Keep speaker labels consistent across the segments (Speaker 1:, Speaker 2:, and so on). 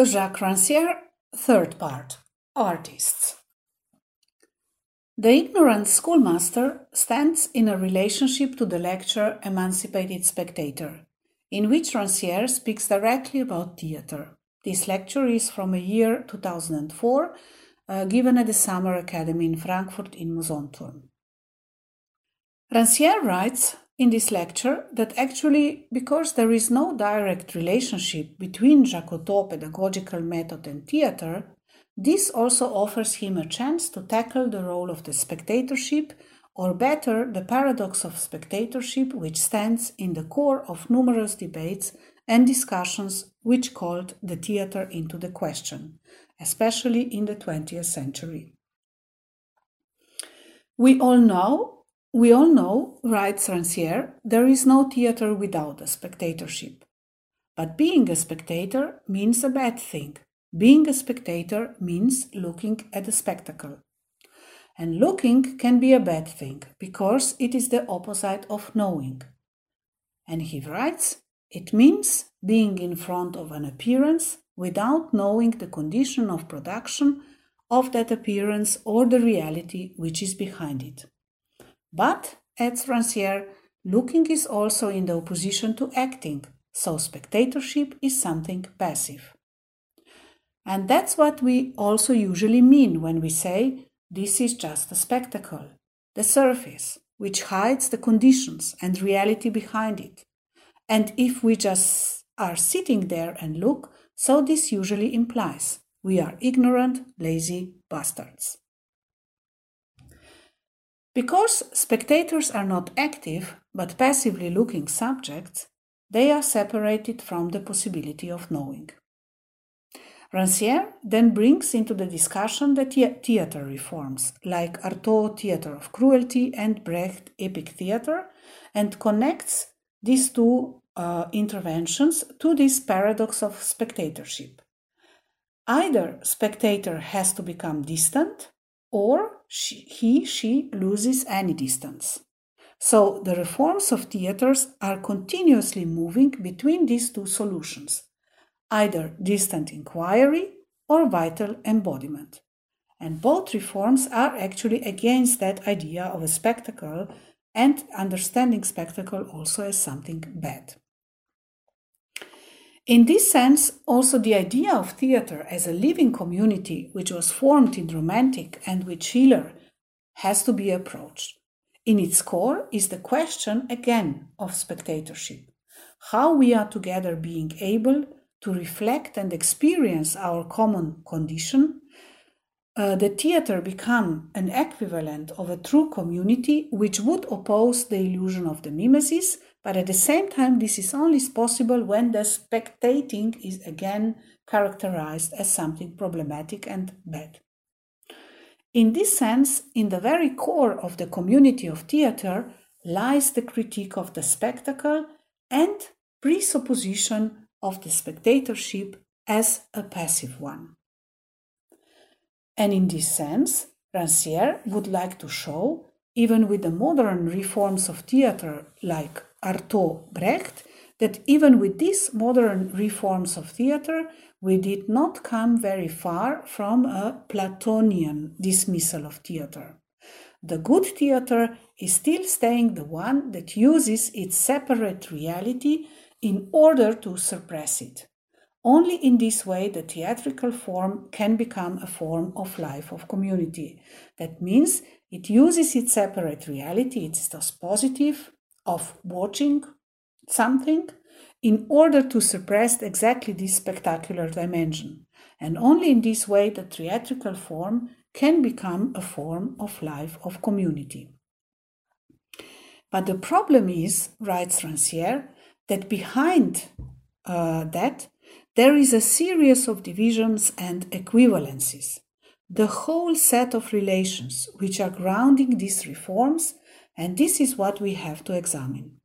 Speaker 1: Jacques Rancière, third part Artists. The ignorant schoolmaster stands in a relationship to the lecture Emancipated Spectator, in which Rancière speaks directly about theater. This lecture is from a year 2004, uh, given at the Summer Academy in Frankfurt in Mousonturm. Rancière writes in this lecture that actually, because there is no direct relationship between Jacotot pedagogical method and theater, this also offers him a chance to tackle the role of the spectatorship, or better, the paradox of spectatorship, which stands in the core of numerous debates and discussions which called the theater into the question, especially in the 20th century. We all know we all know, writes Rancière, there is no theater without a spectatorship. But being a spectator means a bad thing. Being a spectator means looking at a spectacle. And looking can be a bad thing because it is the opposite of knowing. And he writes, it means being in front of an appearance without knowing the condition of production of that appearance or the reality which is behind it. But, adds Rancière, looking is also in the opposition to acting, so spectatorship is something passive. And that's what we also usually mean when we say this is just a spectacle, the surface, which hides the conditions and reality behind it. And if we just are sitting there and look, so this usually implies we are ignorant, lazy bastards. Because spectators are not active but passively looking subjects, they are separated from the possibility of knowing. Rancière then brings into the discussion the theater reforms, like Artaud Theater of Cruelty and Brecht Epic Theater, and connects these two uh, interventions to this paradox of spectatorship. Either spectator has to become distant or she, he, she loses any distance. So the reforms of theaters are continuously moving between these two solutions, either distant inquiry or vital embodiment. And both reforms are actually against that idea of a spectacle and understanding spectacle also as something bad. In this sense, also the idea of theatre as a living community, which was formed in Romantic and with Schiller, has to be approached. In its core is the question again of spectatorship how we are together being able to reflect and experience our common condition. Uh, the theater become an equivalent of a true community which would oppose the illusion of the mimesis but at the same time, this is only possible when the spectating is again characterized as something problematic and bad. In this sense, in the very core of the community of theater lies the critique of the spectacle and presupposition of the spectatorship as a passive one. And in this sense, Rancière would like to show, even with the modern reforms of theater like Artaud Brecht that even with these modern reforms of theater, we did not come very far from a Platonian dismissal of theater. The good theater is still staying the one that uses its separate reality in order to suppress it. Only in this way the theatrical form can become a form of life of community. That means it uses its separate reality, it's positive, of watching something in order to suppress exactly this spectacular dimension. And only in this way the theatrical form can become a form of life of community. But the problem is, writes Rancière, that behind uh, that there is a series of divisions and equivalencies. The whole set of relations which are grounding these reforms and this is what we have to examine.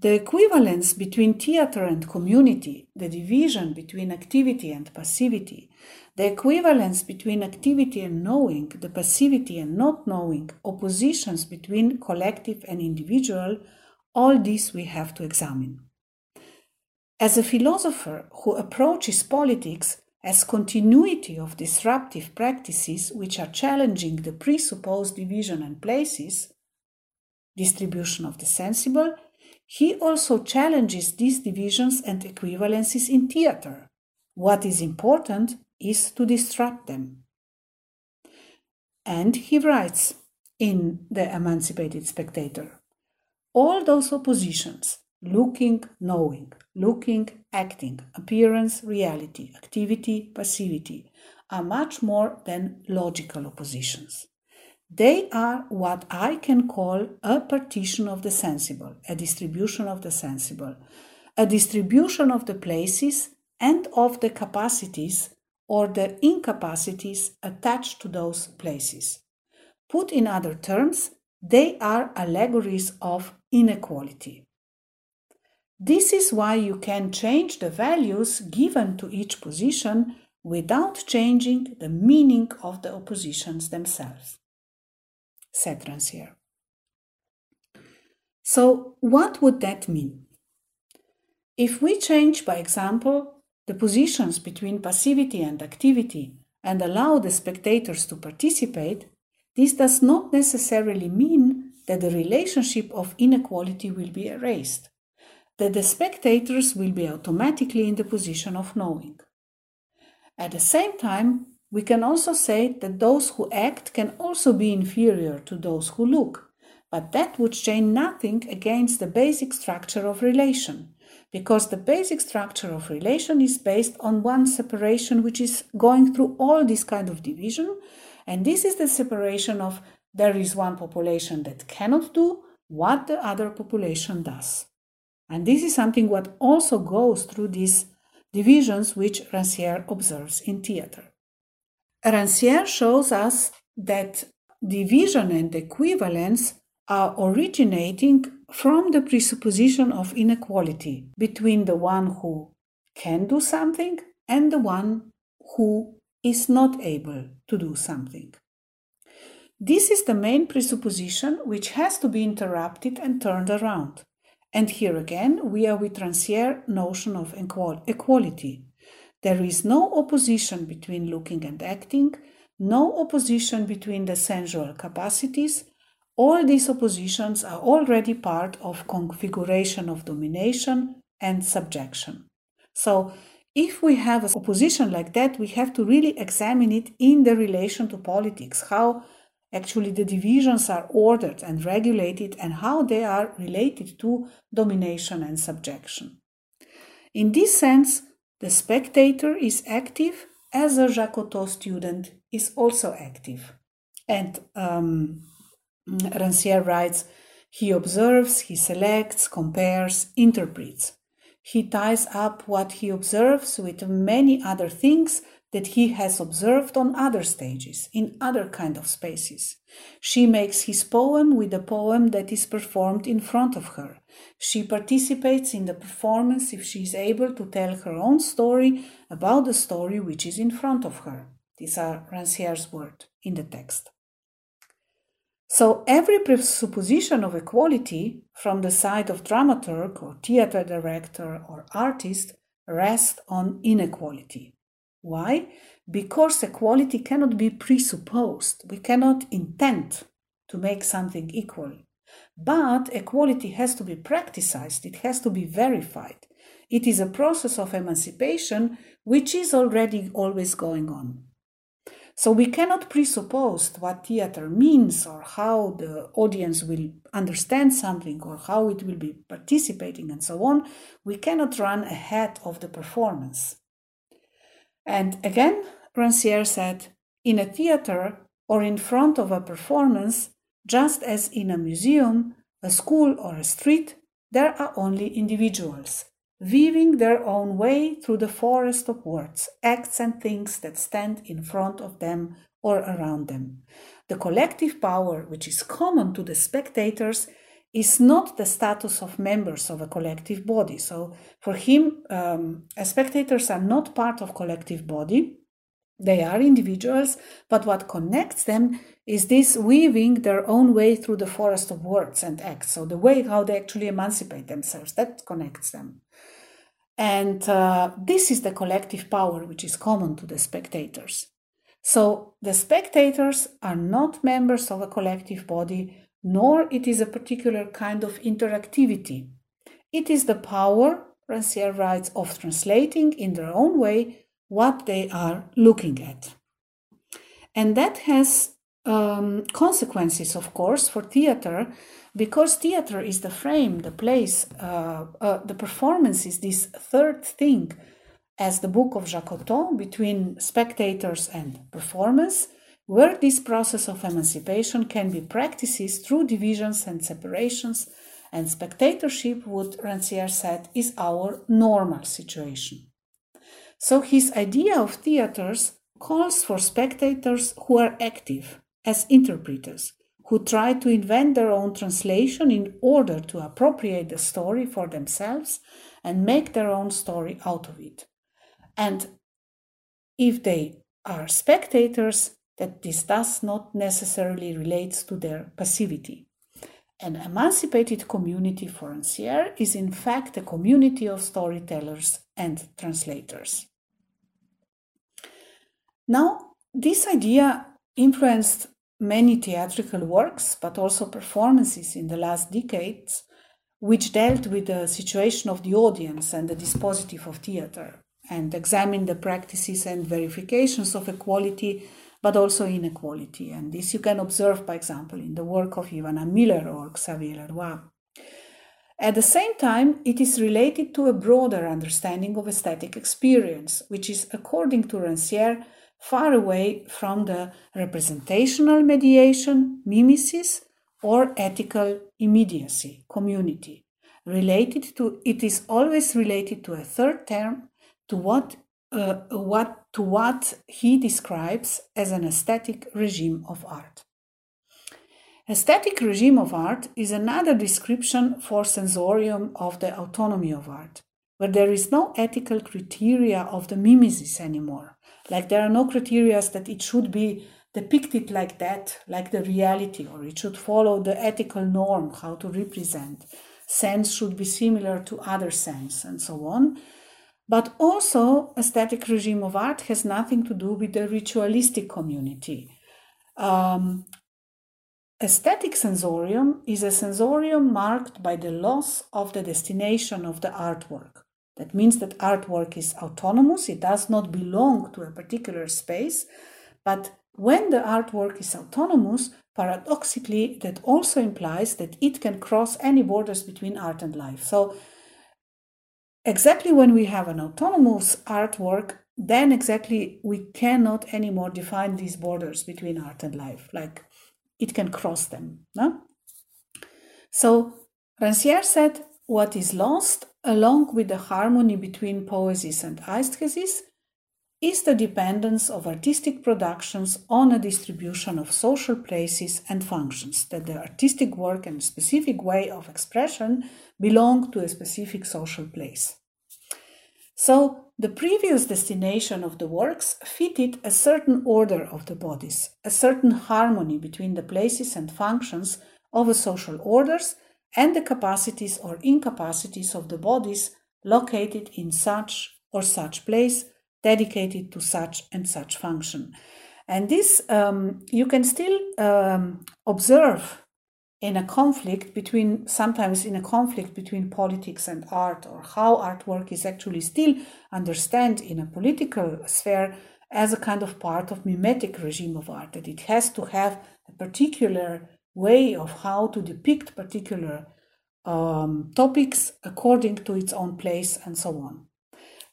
Speaker 1: The equivalence between theater and community, the division between activity and passivity, the equivalence between activity and knowing, the passivity and not knowing, oppositions between collective and individual, all this we have to examine. As a philosopher who approaches politics as continuity of disruptive practices which are challenging the presupposed division and places, distribution of the sensible, he also challenges these divisions and equivalences in theater. What is important is to disrupt them. And he writes in The Emancipated Spectator all those oppositions looking, knowing, looking, acting, appearance, reality, activity, passivity are much more than logical oppositions. They are what I can call a partition of the sensible, a distribution of the sensible, a distribution of the places and of the capacities or the incapacities attached to those places. Put in other terms, they are allegories of inequality. This is why you can change the values given to each position without changing the meaning of the oppositions themselves, said Rancière. So, what would that mean? If we change, by example, the positions between passivity and activity and allow the spectators to participate, this does not necessarily mean that the relationship of inequality will be erased that the spectators will be automatically in the position of knowing. At the same time, we can also say that those who act can also be inferior to those who look, but that would change nothing against the basic structure of relation, because the basic structure of relation is based on one separation which is going through all this kind of division, and this is the separation of there is one population that cannot do what the other population does. And this is something what also goes through these divisions which Rancière observes in theater. Rancière shows us that division and equivalence are originating from the presupposition of inequality between the one who can do something and the one who is not able to do something. This is the main presupposition which has to be interrupted and turned around. And here again, we are with Rancière notion of equality. There is no opposition between looking and acting, no opposition between the sensual capacities. All these oppositions are already part of configuration of domination and subjection. So, if we have a opposition like that, we have to really examine it in the relation to politics, how Actually, the divisions are ordered and regulated and how they are related to domination and subjection. In this sense, the spectator is active as a Jacotot student is also active. And um, Rancière writes, he observes, he selects, compares, interprets. He ties up what he observes with many other things that he has observed on other stages, in other kind of spaces. She makes his poem with the poem that is performed in front of her. She participates in the performance if she is able to tell her own story about the story which is in front of her. These are Rancière's words in the text. So every presupposition of equality from the side of dramaturg or theater director or artist rests on inequality. Why? Because equality cannot be presupposed. We cannot intend to make something equal. But equality has to be practiced, it has to be verified. It is a process of emancipation which is already always going on. So we cannot presuppose what theater means or how the audience will understand something or how it will be participating and so on. We cannot run ahead of the performance. And again, Rancière said, in a theater or in front of a performance, just as in a museum, a school, or a street, there are only individuals, weaving their own way through the forest of words, acts, and things that stand in front of them or around them. The collective power, which is common to the spectators, is not the status of members of a collective body. So for him, um, spectators are not part of collective body. They are individuals, but what connects them is this weaving their own way through the forest of words and acts. So the way how they actually emancipate themselves, that connects them. And uh, this is the collective power which is common to the spectators. So the spectators are not members of a collective body, nor it is a particular kind of interactivity. It is the power, Rancière writes, of translating in their own way what they are looking at. And that has um, consequences, of course, for theater, because theater is the frame, the place, uh, uh, the performance is this third thing, as the book of Jacotot, between spectators and performance, where this process of emancipation can be practiced through divisions and separations, and spectatorship, what Rancière said, is our normal situation. So his idea of theaters calls for spectators who are active as interpreters, who try to invent their own translation in order to appropriate the story for themselves and make their own story out of it. And if they are spectators, that this does not necessarily relate to their passivity. An emancipated community for Rancière is in fact a community of storytellers and translators. Now, this idea influenced many theatrical works, but also performances in the last decades, which dealt with the situation of the audience and the dispositive of theater, and examined the practices and verifications of equality, but also inequality. And this you can observe, by example, in the work of Ivana Müller or Xavier Le Roy. At the same time, it is related to a broader understanding of aesthetic experience, which is, according to Rancière, far away from the representational mediation, mimesis, or ethical immediacy, community. Related to it is always related to a third term, to what uh, what to what he describes as an aesthetic regime of art. Aesthetic regime of art is another description for sensorium of the autonomy of art, where there is no ethical criteria of the mimesis anymore. Like there are no criteria that it should be depicted like that, like the reality, or it should follow the ethical norm, how to represent. Sense should be similar to other sense, and so on. But also, aesthetic regime of art has nothing to do with the ritualistic community. Um, aesthetic sensorium is a sensorium marked by the loss of the destination of the artwork. That means that artwork is autonomous, it does not belong to a particular space, but when the artwork is autonomous, paradoxically, that also implies that it can cross any borders between art and life. So, exactly when we have an autonomous artwork, then exactly we cannot anymore define these borders between art and life. Like it can cross them. No? So, Rancière said what is lost, along with the harmony between poiesis and aesthesis, is the dependence of artistic productions on a distribution of social places and functions, that the artistic work and specific way of expression belong to a specific social place. So, the previous destination of the works fitted a certain order of the bodies, a certain harmony between the places and functions of a social orders and the capacities or incapacities of the bodies located in such or such place dedicated to such and such function. And this um, you can still um, observe in a conflict between, sometimes in a conflict between politics and art, or how artwork is actually still understood in a political sphere as a kind of part of mimetic regime of art, that it has to have a particular way of how to depict particular um, topics according to its own place and so on.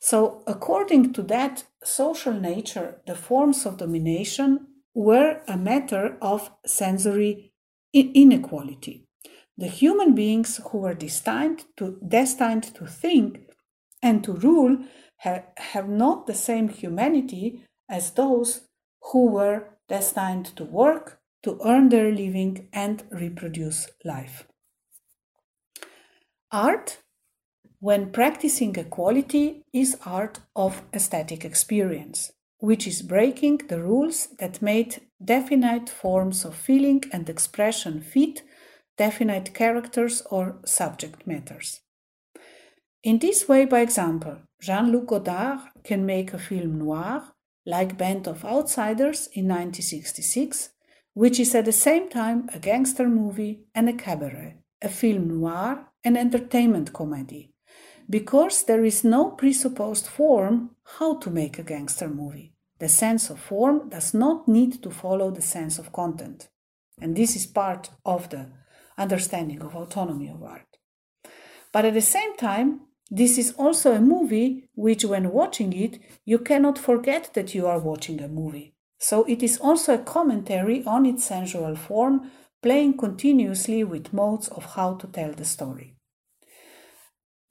Speaker 1: So, according to that social nature, the forms of domination were a matter of sensory inequality. The human beings who were destined to, destined to think and to rule have, have not the same humanity as those who were destined to work, to earn their living and reproduce life. Art, when practicing equality, is art of aesthetic experience, which is breaking the rules that made definite forms of feeling and expression fit definite characters or subject matters. In this way, by example, Jean Luc Godard can make a film noir, like Band of Outsiders in 1966, which is at the same time a gangster movie and a cabaret, a film noir and entertainment comedy, because there is no presupposed form how to make a gangster movie. The sense of form does not need to follow the sense of content. And this is part of the understanding of autonomy of art. But at the same time, this is also a movie which, when watching it, you cannot forget that you are watching a movie. So it is also a commentary on its sensual form, playing continuously with modes of how to tell the story.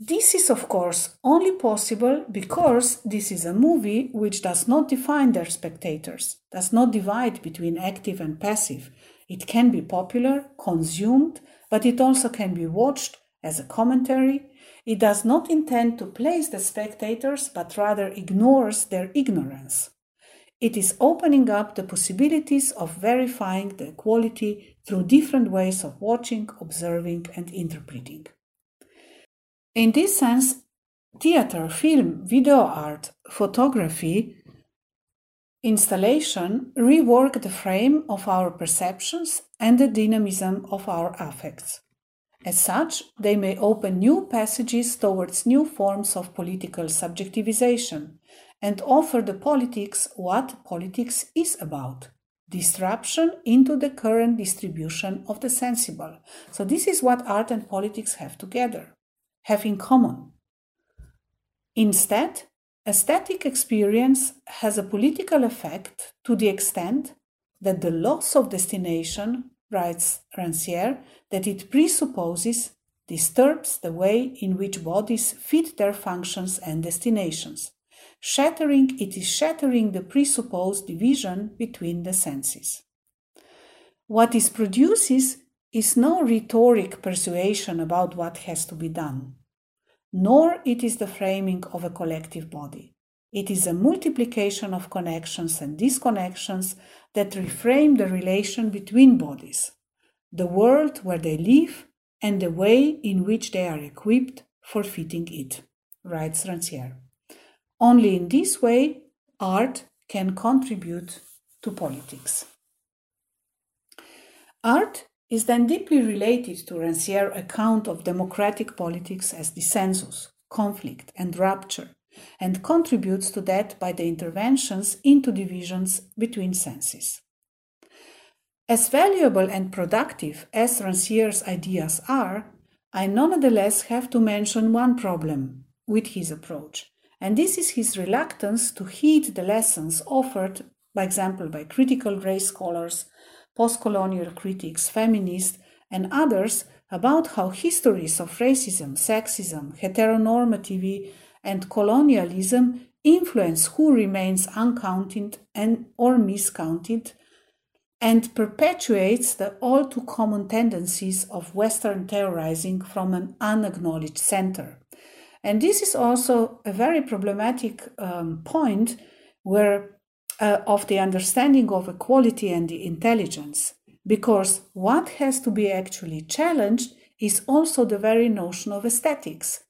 Speaker 1: This is, of course, only possible because this is a movie which does not define their spectators, does not divide between active and passive. It can be popular, consumed, but it also can be watched as a commentary. It does not intend to place the spectators, but rather ignores their ignorance. It is opening up the possibilities of verifying the quality through different ways of watching, observing, and interpreting. In this sense, theater, film, video art, photography, installation rework the frame of our perceptions and the dynamism of our affects. As such, they may open new passages towards new forms of political subjectivization and offer the politics what politics is about disruption into the current distribution of the sensible. So, this is what art and politics have together have in common. Instead, aesthetic experience has a political effect to the extent that the loss of destination, writes Rancière, that it presupposes disturbs the way in which bodies fit their functions and destinations. Shattering, it is shattering the presupposed division between the senses. What it produces is no rhetoric persuasion about what has to be done, nor it is the framing of a collective body. It is a multiplication of connections and disconnections that reframe the relation between bodies, the world where they live, and the way in which they are equipped for fitting it, writes Rancière. Only in this way, art can contribute to politics. Art is then deeply related to Rancière's account of democratic politics as dissensus, conflict, and rupture, and contributes to that by the interventions into divisions between senses. As valuable and productive as Rancière's ideas are, I nonetheless have to mention one problem with his approach, and this is his reluctance to heed the lessons offered, by example, by critical race scholars postcolonial critics, feminists, and others about how histories of racism, sexism, heteronormativity, and colonialism influence who remains uncounted and or miscounted and perpetuates the all too common tendencies of Western terrorizing from an unacknowledged center. And this is also a very problematic um, point where uh, of the understanding of equality and the intelligence, because what has to be actually challenged is also the very notion of aesthetics,